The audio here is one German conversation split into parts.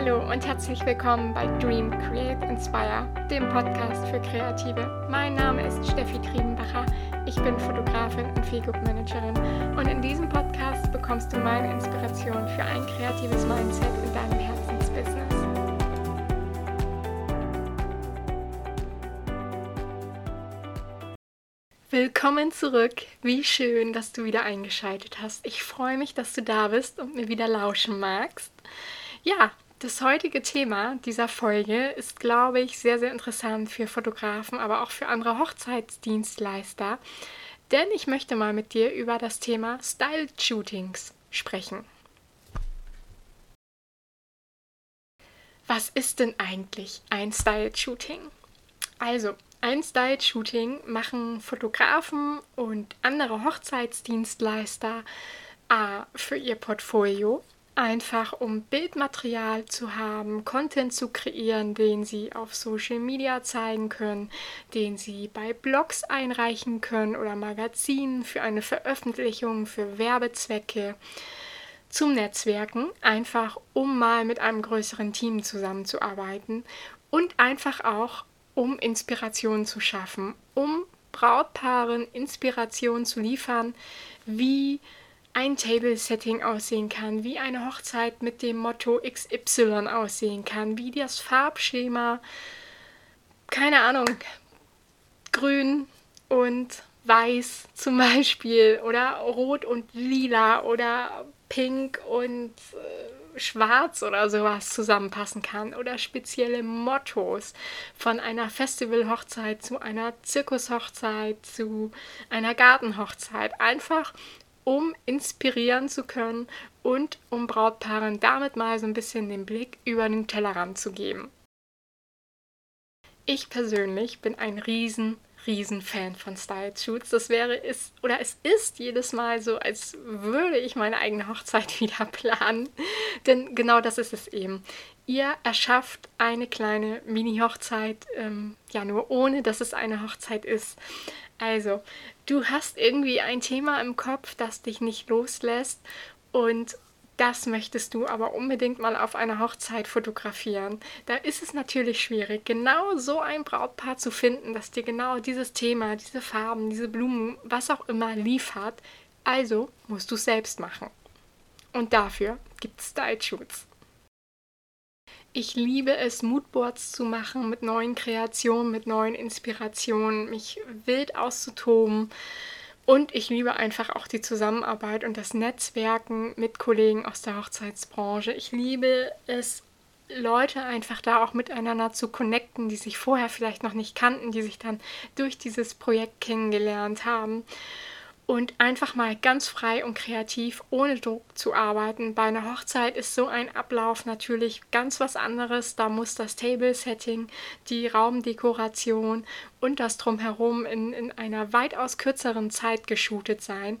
Hallo und herzlich willkommen bei Dream Create Inspire, dem Podcast für Kreative. Mein Name ist Steffi Triebenbacher. Ich bin Fotografin und Feelgood Managerin und in diesem Podcast bekommst du meine Inspiration für ein kreatives Mindset in deinem Herzensbusiness. Willkommen zurück. Wie schön, dass du wieder eingeschaltet hast. Ich freue mich, dass du da bist und mir wieder lauschen magst. Ja, das heutige Thema dieser Folge ist, glaube ich, sehr, sehr interessant für Fotografen, aber auch für andere Hochzeitsdienstleister, denn ich möchte mal mit dir über das Thema Style-Shootings sprechen. Was ist denn eigentlich ein Style-Shooting? Also, ein Style-Shooting machen Fotografen und andere Hochzeitsdienstleister A für ihr Portfolio einfach um Bildmaterial zu haben, Content zu kreieren, den sie auf Social Media zeigen können, den sie bei Blogs einreichen können oder Magazinen für eine Veröffentlichung, für Werbezwecke, zum Netzwerken, einfach um mal mit einem größeren Team zusammenzuarbeiten und einfach auch um Inspiration zu schaffen, um Brautpaaren Inspiration zu liefern, wie ein Table-Setting aussehen kann, wie eine Hochzeit mit dem Motto XY aussehen kann, wie das Farbschema, keine Ahnung, grün und weiß zum Beispiel oder rot und lila oder pink und äh, schwarz oder sowas zusammenpassen kann oder spezielle Mottos von einer Festivalhochzeit zu einer Zirkushochzeit zu einer Gartenhochzeit. Einfach um inspirieren zu können und um Brautpaaren damit mal so ein bisschen den Blick über den Tellerrand zu geben. Ich persönlich bin ein riesen, riesen Fan von Style Shoots. Das wäre ist oder es ist jedes Mal so, als würde ich meine eigene Hochzeit wieder planen. Denn genau das ist es eben. Ihr erschafft eine kleine Mini-Hochzeit, ähm, ja nur ohne, dass es eine Hochzeit ist. Also, du hast irgendwie ein Thema im Kopf, das dich nicht loslässt und das möchtest du aber unbedingt mal auf einer Hochzeit fotografieren. Da ist es natürlich schwierig, genau so ein Brautpaar zu finden, das dir genau dieses Thema, diese Farben, diese Blumen, was auch immer liefert. Also musst du es selbst machen. Und dafür gibt es Style Shoots. Ich liebe es, Moodboards zu machen mit neuen Kreationen, mit neuen Inspirationen, mich wild auszutoben. Und ich liebe einfach auch die Zusammenarbeit und das Netzwerken mit Kollegen aus der Hochzeitsbranche. Ich liebe es, Leute einfach da auch miteinander zu connecten, die sich vorher vielleicht noch nicht kannten, die sich dann durch dieses Projekt kennengelernt haben und einfach mal ganz frei und kreativ, ohne Druck zu arbeiten. Bei einer Hochzeit ist so ein Ablauf natürlich ganz was anderes. Da muss das Table-Setting, die Raumdekoration und das Drumherum in, in einer weitaus kürzeren Zeit geshootet sein.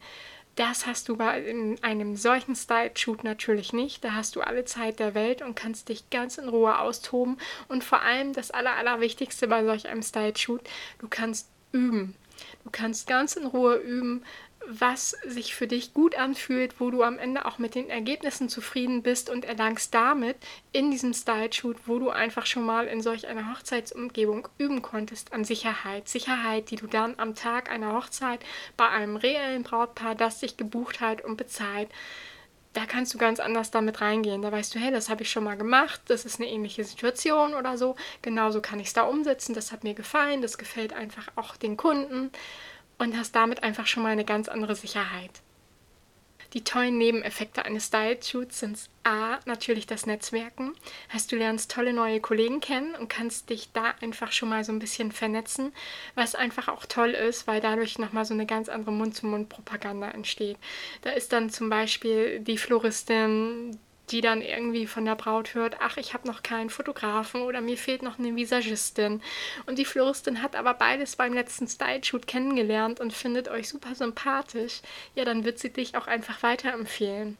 Das hast du bei in einem solchen Style-Shoot natürlich nicht. Da hast du alle Zeit der Welt und kannst dich ganz in Ruhe austoben. Und vor allem das Aller, Allerwichtigste bei solch einem Style-Shoot, du kannst üben. Du kannst ganz in Ruhe üben, was sich für dich gut anfühlt, wo du am Ende auch mit den Ergebnissen zufrieden bist und erlangst damit in diesem Style-Shoot, wo du einfach schon mal in solch einer Hochzeitsumgebung üben konntest, an Sicherheit. Sicherheit, die du dann am Tag einer Hochzeit bei einem reellen Brautpaar, das dich gebucht hat und bezahlt, da kannst du ganz anders damit reingehen. Da weißt du, hey, das habe ich schon mal gemacht, das ist eine ähnliche Situation oder so. Genauso kann ich es da umsetzen, das hat mir gefallen, das gefällt einfach auch den Kunden und hast damit einfach schon mal eine ganz andere Sicherheit. Die tollen Nebeneffekte eines Style-Shoots sind A, natürlich das Netzwerken. Heißt, du lernst tolle neue Kollegen kennen und kannst dich da einfach schon mal so ein bisschen vernetzen, was einfach auch toll ist, weil dadurch nochmal so eine ganz andere Mund-zu-Mund-Propaganda entsteht. Da ist dann zum Beispiel die Floristin, die dann irgendwie von der Braut hört, ach, ich habe noch keinen Fotografen oder mir fehlt noch eine Visagistin. Und die Floristin hat aber beides beim letzten Style-Shoot kennengelernt und findet euch super sympathisch. Ja, dann wird sie dich auch einfach weiterempfehlen.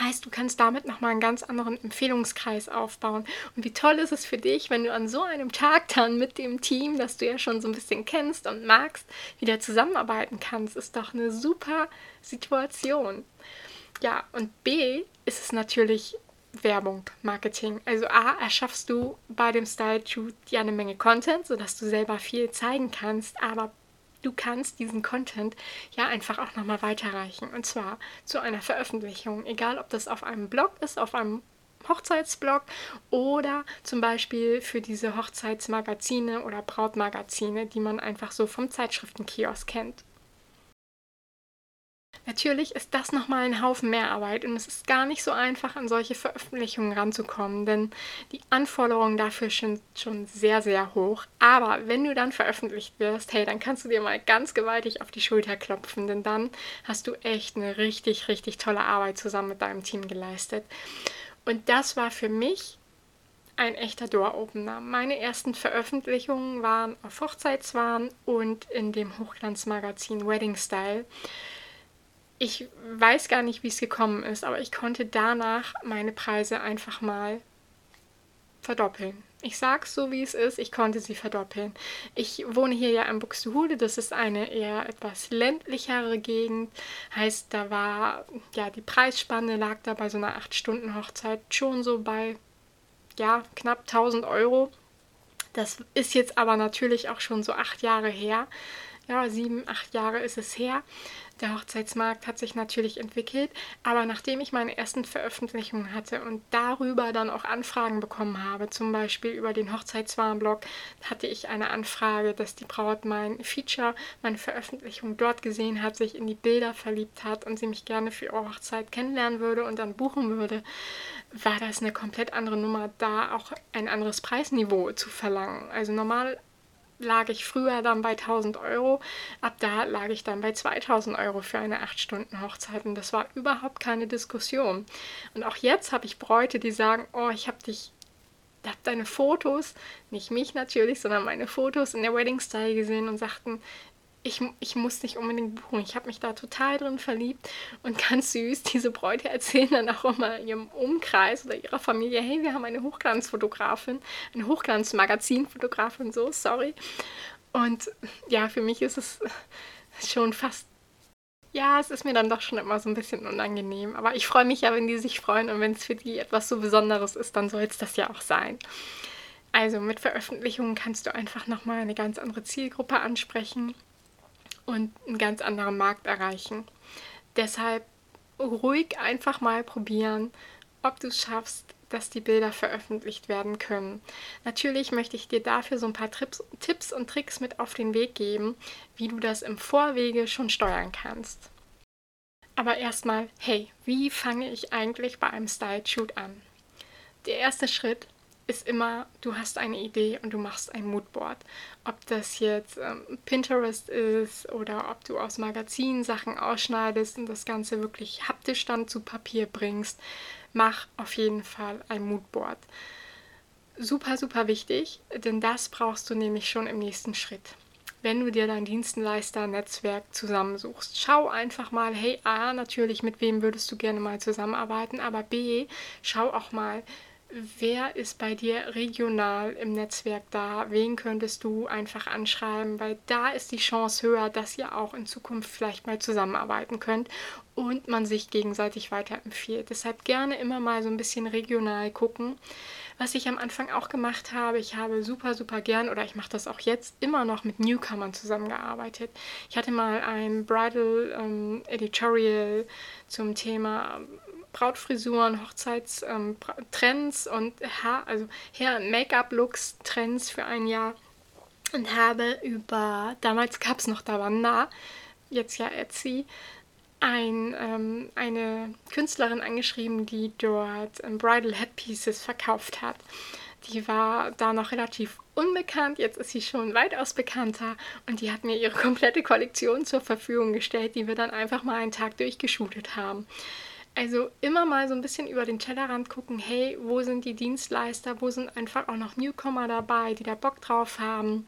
Heißt, du kannst damit nochmal einen ganz anderen Empfehlungskreis aufbauen. Und wie toll ist es für dich, wenn du an so einem Tag dann mit dem Team, das du ja schon so ein bisschen kennst und magst, wieder zusammenarbeiten kannst. Ist doch eine super Situation. Ja, und B ist es natürlich Werbung, Marketing. Also A, erschaffst du bei dem Style Shoot ja eine Menge Content, sodass du selber viel zeigen kannst, aber du kannst diesen Content ja einfach auch nochmal weiterreichen. Und zwar zu einer Veröffentlichung, egal ob das auf einem Blog ist, auf einem Hochzeitsblog oder zum Beispiel für diese Hochzeitsmagazine oder Brautmagazine, die man einfach so vom Zeitschriftenkiosk kennt. Natürlich ist das nochmal ein Haufen mehr Arbeit und es ist gar nicht so einfach, an solche Veröffentlichungen ranzukommen, denn die Anforderungen dafür sind schon sehr, sehr hoch. Aber wenn du dann veröffentlicht wirst, hey, dann kannst du dir mal ganz gewaltig auf die Schulter klopfen, denn dann hast du echt eine richtig, richtig tolle Arbeit zusammen mit deinem Team geleistet. Und das war für mich ein echter Door-Opener. Meine ersten Veröffentlichungen waren auf Hochzeitswahn und in dem Hochglanzmagazin Wedding Style ich weiß gar nicht, wie es gekommen ist, aber ich konnte danach meine Preise einfach mal verdoppeln. Ich sag's so, wie es ist, ich konnte sie verdoppeln. Ich wohne hier ja in Buxtehude, das ist eine eher etwas ländlichere Gegend. Heißt, da war, ja, die Preisspanne lag da bei so einer 8-Stunden-Hochzeit schon so bei, ja, knapp 1000 Euro. Das ist jetzt aber natürlich auch schon so acht Jahre her. Ja, sieben, acht Jahre ist es her. Der Hochzeitsmarkt hat sich natürlich entwickelt, aber nachdem ich meine ersten Veröffentlichungen hatte und darüber dann auch Anfragen bekommen habe, zum Beispiel über den Hochzeitswarenblog, hatte ich eine Anfrage, dass die Braut mein Feature, meine Veröffentlichung dort gesehen hat, sich in die Bilder verliebt hat und sie mich gerne für ihre Hochzeit kennenlernen würde und dann buchen würde, war das eine komplett andere Nummer, da auch ein anderes Preisniveau zu verlangen. Also normal lag ich früher dann bei 1000 Euro, ab da lag ich dann bei 2000 Euro für eine 8-Stunden-Hochzeit und das war überhaupt keine Diskussion. Und auch jetzt habe ich Bräute, die sagen, oh, ich habe dich ich habe deine Fotos, nicht mich natürlich, sondern meine Fotos in der Wedding Style gesehen und sagten, ich, ich muss nicht unbedingt buchen. Ich habe mich da total drin verliebt und ganz süß. Diese Bräute erzählen dann auch immer ihrem Umkreis oder ihrer Familie: Hey, wir haben eine Hochglanzfotografin, eine Hochglanzmagazinfotografin, so, sorry. Und ja, für mich ist es schon fast. Ja, es ist mir dann doch schon immer so ein bisschen unangenehm. Aber ich freue mich ja, wenn die sich freuen und wenn es für die etwas so Besonderes ist, dann soll es das ja auch sein. Also mit Veröffentlichungen kannst du einfach nochmal eine ganz andere Zielgruppe ansprechen und einen ganz anderen Markt erreichen. Deshalb ruhig einfach mal probieren, ob du es schaffst, dass die Bilder veröffentlicht werden können. Natürlich möchte ich dir dafür so ein paar Trips, Tipps und Tricks mit auf den Weg geben, wie du das im Vorwege schon steuern kannst. Aber erstmal, hey, wie fange ich eigentlich bei einem Style Shoot an? Der erste Schritt ist immer, du hast eine Idee und du machst ein Moodboard. Ob das jetzt ähm, Pinterest ist oder ob du aus Magazinen Sachen ausschneidest und das Ganze wirklich haptisch dann zu Papier bringst, mach auf jeden Fall ein Moodboard. Super, super wichtig, denn das brauchst du nämlich schon im nächsten Schritt. Wenn du dir dein Dienstleister-Netzwerk zusammensuchst, schau einfach mal, hey, A, natürlich, mit wem würdest du gerne mal zusammenarbeiten, aber B, schau auch mal, wer ist bei dir regional im Netzwerk da? Wen könntest du einfach anschreiben? Weil da ist die Chance höher, dass ihr auch in Zukunft vielleicht mal zusammenarbeiten könnt und man sich gegenseitig weiterempfiehlt. Deshalb gerne immer mal so ein bisschen regional gucken. Was ich am Anfang auch gemacht habe, ich habe super, super gern oder ich mache das auch jetzt immer noch mit Newcomern zusammengearbeitet. Ich hatte mal ein Bridal ähm, Editorial zum Thema Brautfrisuren, Hochzeitstrends ähm, und ha also Hair- und Make-up-Looks, Trends für ein Jahr und habe über, damals gab es noch Davanda, jetzt ja Etsy, ein, ähm, eine Künstlerin angeschrieben, die dort ähm, Bridal Headpieces verkauft hat. Die war da noch relativ unbekannt, jetzt ist sie schon weitaus bekannter und die hat mir ihre komplette Kollektion zur Verfügung gestellt, die wir dann einfach mal einen Tag durchgeshootet haben. Also immer mal so ein bisschen über den Tellerrand gucken, hey, wo sind die Dienstleister, wo sind einfach auch noch Newcomer dabei, die da Bock drauf haben.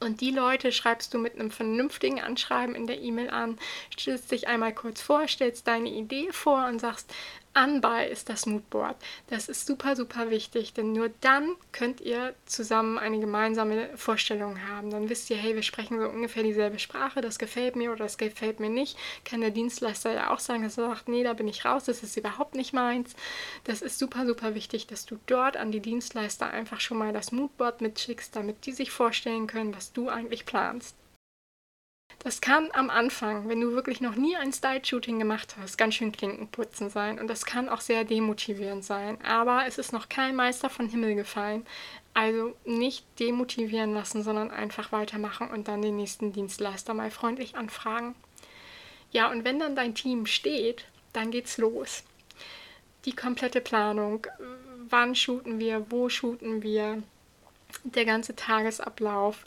Und die Leute schreibst du mit einem vernünftigen Anschreiben in der E-Mail an, stellst dich einmal kurz vor, stellst deine Idee vor und sagst, anbei ist das Moodboard. Das ist super, super wichtig, denn nur dann könnt ihr zusammen eine gemeinsame Vorstellung haben. Dann wisst ihr, hey, wir sprechen so ungefähr dieselbe Sprache, das gefällt mir oder das gefällt mir nicht. Kann der Dienstleister ja auch sagen, dass er sagt, nee, da bin ich raus, das ist überhaupt nicht meins. Das ist super, super wichtig, dass du dort an die Dienstleister einfach schon mal das Moodboard mitschickst, damit die sich vorstellen können, was du eigentlich planst. Das kann am Anfang, wenn du wirklich noch nie ein Style-Shooting gemacht hast, ganz schön Klinkenputzen sein. Und das kann auch sehr demotivierend sein. Aber es ist noch kein Meister von Himmel gefallen. Also nicht demotivieren lassen, sondern einfach weitermachen und dann den nächsten Dienstleister mal freundlich anfragen. Ja, und wenn dann dein Team steht, dann geht's los. Die komplette Planung. Wann shooten wir? Wo shooten wir? Der ganze Tagesablauf.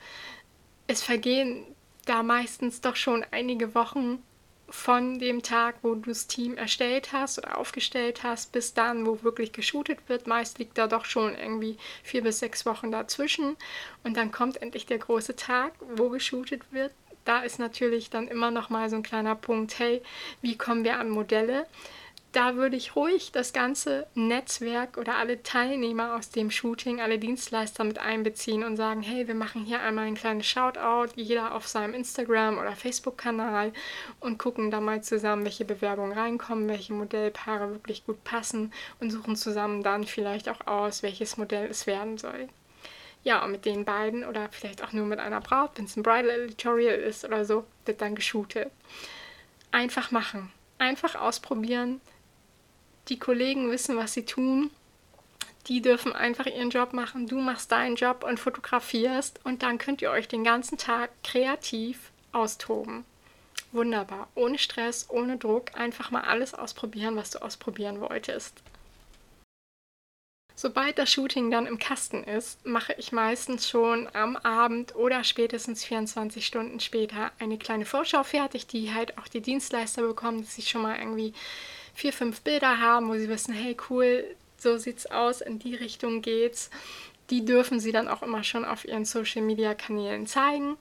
Es vergehen da meistens doch schon einige Wochen von dem Tag, wo du das Team erstellt hast oder aufgestellt hast, bis dann, wo wirklich geshootet wird. Meist liegt da doch schon irgendwie vier bis sechs Wochen dazwischen. Und dann kommt endlich der große Tag, wo geshootet wird. Da ist natürlich dann immer noch mal so ein kleiner Punkt, hey, wie kommen wir an Modelle? Da würde ich ruhig das ganze Netzwerk oder alle Teilnehmer aus dem Shooting, alle Dienstleister mit einbeziehen und sagen, hey, wir machen hier einmal ein kleines Shoutout, jeder auf seinem Instagram- oder Facebook-Kanal und gucken da mal zusammen, welche Bewerbungen reinkommen, welche Modellpaare wirklich gut passen und suchen zusammen dann vielleicht auch aus, welches Modell es werden soll. Ja, und mit den beiden oder vielleicht auch nur mit einer Braut, wenn es ein Bridal Editorial ist oder so, wird dann geshootet. Einfach machen. Einfach ausprobieren, die Kollegen wissen, was sie tun. Die dürfen einfach ihren Job machen. Du machst deinen Job und fotografierst und dann könnt ihr euch den ganzen Tag kreativ austoben. Wunderbar. Ohne Stress, ohne Druck. Einfach mal alles ausprobieren, was du ausprobieren wolltest. Sobald das Shooting dann im Kasten ist, mache ich meistens schon am Abend oder spätestens 24 Stunden später eine kleine Vorschau fertig, die halt auch die Dienstleister bekommen, dass sie schon mal irgendwie vier, fünf Bilder haben, wo sie wissen, hey cool, so sieht's aus, in die Richtung geht's. Die dürfen sie dann auch immer schon auf ihren Social Media Kanälen zeigen.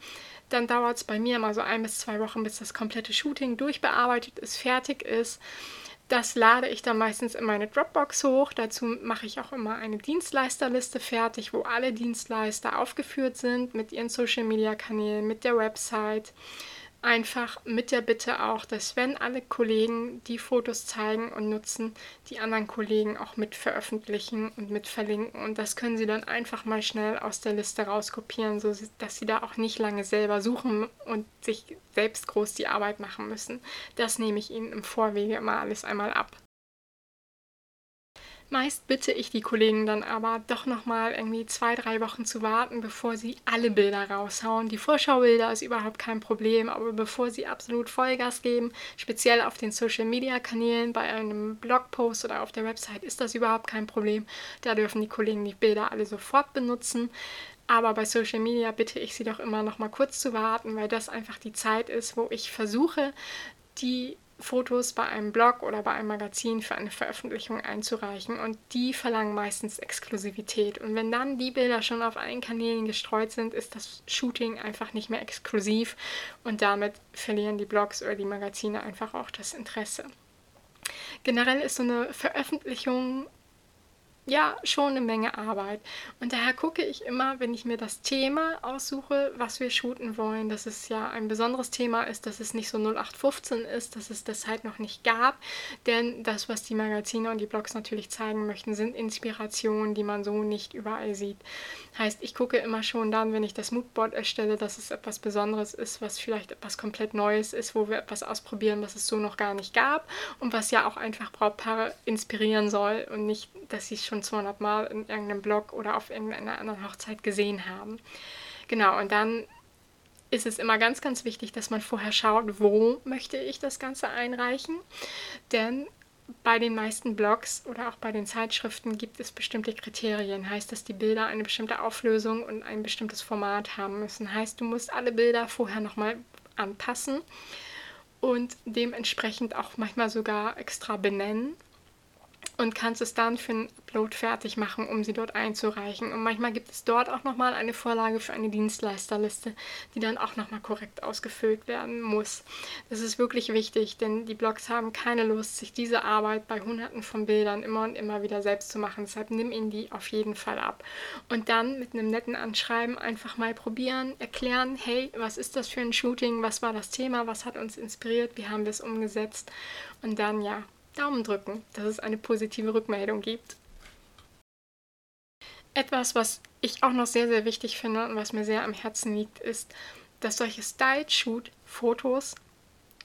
Dann dauert es bei mir immer so ein bis zwei Wochen, bis das komplette Shooting durchbearbeitet ist, fertig ist. Das lade ich dann meistens in meine Dropbox hoch. Dazu mache ich auch immer eine Dienstleisterliste fertig, wo alle Dienstleister aufgeführt sind mit ihren Social Media Kanälen, mit der Website Einfach mit der Bitte auch, dass wenn alle Kollegen die Fotos zeigen und nutzen, die anderen Kollegen auch mit veröffentlichen und mit verlinken. Und das können Sie dann einfach mal schnell aus der Liste rauskopieren, so dass Sie da auch nicht lange selber suchen und sich selbst groß die Arbeit machen müssen. Das nehme ich Ihnen im Vorwege immer alles einmal ab. Meist bitte ich die Kollegen dann aber doch nochmal irgendwie zwei, drei Wochen zu warten, bevor sie alle Bilder raushauen. Die Vorschaubilder ist überhaupt kein Problem, aber bevor sie absolut Vollgas geben, speziell auf den Social Media Kanälen, bei einem Blogpost oder auf der Website, ist das überhaupt kein Problem. Da dürfen die Kollegen die Bilder alle sofort benutzen. Aber bei Social Media bitte ich sie doch immer noch mal kurz zu warten, weil das einfach die Zeit ist, wo ich versuche, die Fotos bei einem Blog oder bei einem Magazin für eine Veröffentlichung einzureichen und die verlangen meistens Exklusivität. Und wenn dann die Bilder schon auf allen Kanälen gestreut sind, ist das Shooting einfach nicht mehr exklusiv und damit verlieren die Blogs oder die Magazine einfach auch das Interesse. Generell ist so eine Veröffentlichung ja schon eine Menge Arbeit. Und daher gucke ich immer, wenn ich mir das Thema aussuche, was wir shooten wollen, dass es ja ein besonderes Thema ist, dass es nicht so 0815 ist, dass es das halt noch nicht gab. Denn das, was die Magazine und die Blogs natürlich zeigen möchten, sind Inspirationen, die man so nicht überall sieht. Heißt, ich gucke immer schon dann, wenn ich das Moodboard erstelle, dass es etwas Besonderes ist, was vielleicht etwas komplett Neues ist, wo wir etwas ausprobieren, was es so noch gar nicht gab und was ja auch einfach Brautpaare inspirieren soll und nicht, dass sie es schon schon 200 Mal in irgendeinem Blog oder auf irgendeiner anderen Hochzeit gesehen haben. Genau, und dann ist es immer ganz, ganz wichtig, dass man vorher schaut, wo möchte ich das Ganze einreichen. Denn bei den meisten Blogs oder auch bei den Zeitschriften gibt es bestimmte Kriterien. Heißt, dass die Bilder eine bestimmte Auflösung und ein bestimmtes Format haben müssen. Heißt, du musst alle Bilder vorher nochmal anpassen und dementsprechend auch manchmal sogar extra benennen und kannst es dann für einen Upload fertig machen, um sie dort einzureichen. Und manchmal gibt es dort auch nochmal eine Vorlage für eine Dienstleisterliste, die dann auch nochmal korrekt ausgefüllt werden muss. Das ist wirklich wichtig, denn die Blogs haben keine Lust, sich diese Arbeit bei hunderten von Bildern immer und immer wieder selbst zu machen. Deshalb nimm ihnen die auf jeden Fall ab. Und dann mit einem netten Anschreiben einfach mal probieren, erklären, hey, was ist das für ein Shooting, was war das Thema, was hat uns inspiriert, wie haben wir es umgesetzt. Und dann ja, Daumen drücken, dass es eine positive Rückmeldung gibt. Etwas, was ich auch noch sehr, sehr wichtig finde und was mir sehr am Herzen liegt, ist, dass solche Style-Shoot-Fotos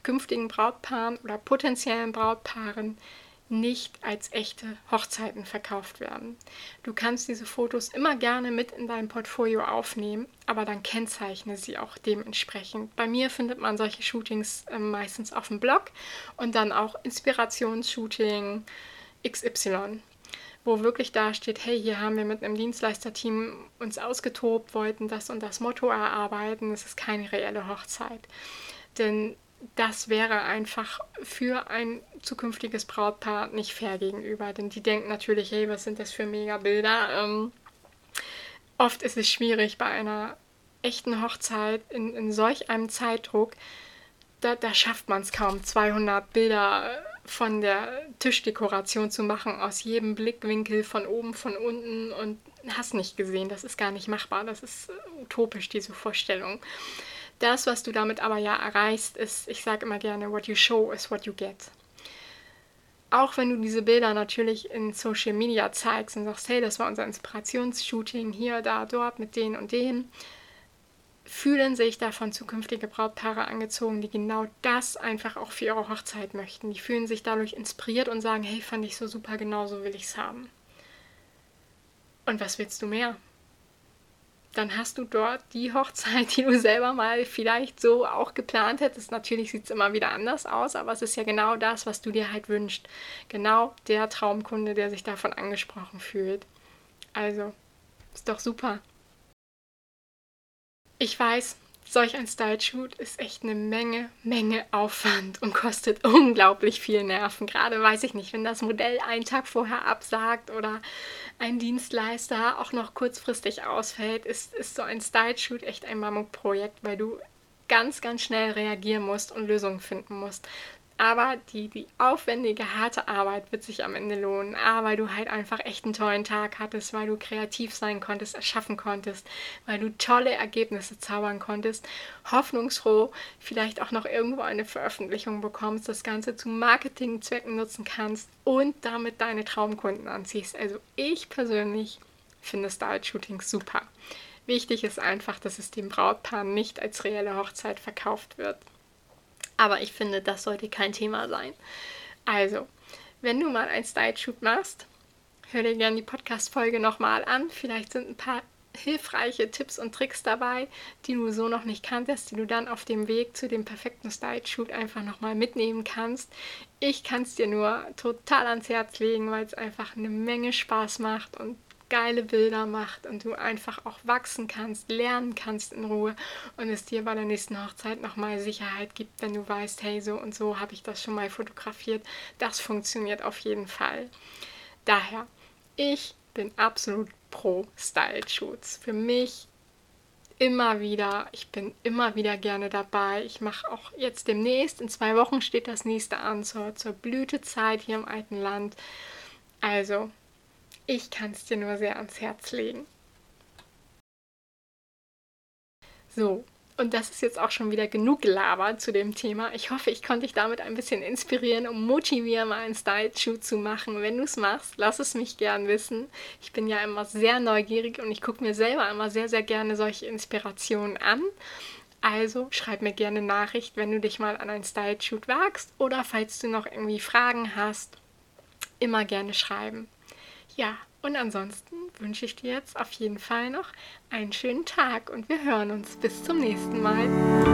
künftigen Brautpaaren oder potenziellen Brautpaaren nicht als echte Hochzeiten verkauft werden. Du kannst diese Fotos immer gerne mit in dein Portfolio aufnehmen, aber dann kennzeichne sie auch dementsprechend. Bei mir findet man solche Shootings äh, meistens auf dem Blog und dann auch Inspirationsshooting XY wo wirklich da steht, hey, hier haben wir mit einem Dienstleisterteam uns ausgetobt, wollten das und das Motto erarbeiten, es ist keine reelle Hochzeit. Denn das wäre einfach für ein zukünftiges Brautpaar nicht fair gegenüber. Denn die denken natürlich, hey, was sind das für Mega-Bilder? Ähm, oft ist es schwierig bei einer echten Hochzeit in, in solch einem Zeitdruck, da, da schafft man es kaum, 200 Bilder von der Tischdekoration zu machen, aus jedem Blickwinkel, von oben, von unten und hast nicht gesehen. Das ist gar nicht machbar. Das ist utopisch, diese Vorstellung. Das, was du damit aber ja erreichst, ist, ich sage immer gerne, what you show is what you get. Auch wenn du diese Bilder natürlich in Social Media zeigst und sagst, hey, das war unser Inspirationsshooting hier, da, dort mit denen und denen, fühlen sich davon zukünftige Brautpaare angezogen, die genau das einfach auch für ihre Hochzeit möchten. Die fühlen sich dadurch inspiriert und sagen, hey, fand ich so super, genau so will ich es haben. Und was willst du mehr? Dann hast du dort die Hochzeit, die du selber mal vielleicht so auch geplant hättest. Natürlich sieht es immer wieder anders aus, aber es ist ja genau das, was du dir halt wünschst. Genau der Traumkunde, der sich davon angesprochen fühlt. Also, ist doch super. Ich weiß, solch ein Style-Shoot ist echt eine Menge, Menge Aufwand und kostet unglaublich viel Nerven. Gerade weiß ich nicht, wenn das Modell einen Tag vorher absagt oder ein Dienstleister auch noch kurzfristig ausfällt, ist, ist so ein Style-Shoot echt ein Mammutprojekt, weil du ganz, ganz schnell reagieren musst und Lösungen finden musst. Aber die, die aufwendige, harte Arbeit wird sich am Ende lohnen. A, weil du halt einfach echt einen tollen Tag hattest, weil du kreativ sein konntest, erschaffen konntest, weil du tolle Ergebnisse zaubern konntest, hoffnungsfroh vielleicht auch noch irgendwo eine Veröffentlichung bekommst, das Ganze zu Marketingzwecken nutzen kannst und damit deine Traumkunden anziehst. Also ich persönlich finde Style-Shootings super. Wichtig ist einfach, dass es dem Brautpaar nicht als reelle Hochzeit verkauft wird. Aber ich finde, das sollte kein Thema sein. Also, wenn du mal ein Style-Shoot machst, hör dir gerne die Podcast-Folge nochmal an. Vielleicht sind ein paar hilfreiche Tipps und Tricks dabei, die du so noch nicht kanntest, die du dann auf dem Weg zu dem perfekten Style-Shoot einfach nochmal mitnehmen kannst. Ich kann es dir nur total ans Herz legen, weil es einfach eine Menge Spaß macht und geile Bilder macht und du einfach auch wachsen kannst, lernen kannst in Ruhe und es dir bei der nächsten Hochzeit nochmal Sicherheit gibt, wenn du weißt, hey, so und so habe ich das schon mal fotografiert. Das funktioniert auf jeden Fall. Daher, ich bin absolut pro Style-Shoots. Für mich immer wieder, ich bin immer wieder gerne dabei. Ich mache auch jetzt demnächst, in zwei Wochen steht das nächste an zur, zur Blütezeit hier im alten Land. Also, ich kann es dir nur sehr ans Herz legen. So, und das ist jetzt auch schon wieder genug gelabert zu dem Thema. Ich hoffe, ich konnte dich damit ein bisschen inspirieren und motivieren, mal einen Style-Shoot zu machen. Wenn du es machst, lass es mich gern wissen. Ich bin ja immer sehr neugierig und ich gucke mir selber immer sehr, sehr gerne solche Inspirationen an. Also schreib mir gerne Nachricht, wenn du dich mal an einen Style-Shoot wagst oder falls du noch irgendwie Fragen hast, immer gerne schreiben. Ja, und ansonsten wünsche ich dir jetzt auf jeden Fall noch einen schönen Tag und wir hören uns bis zum nächsten Mal.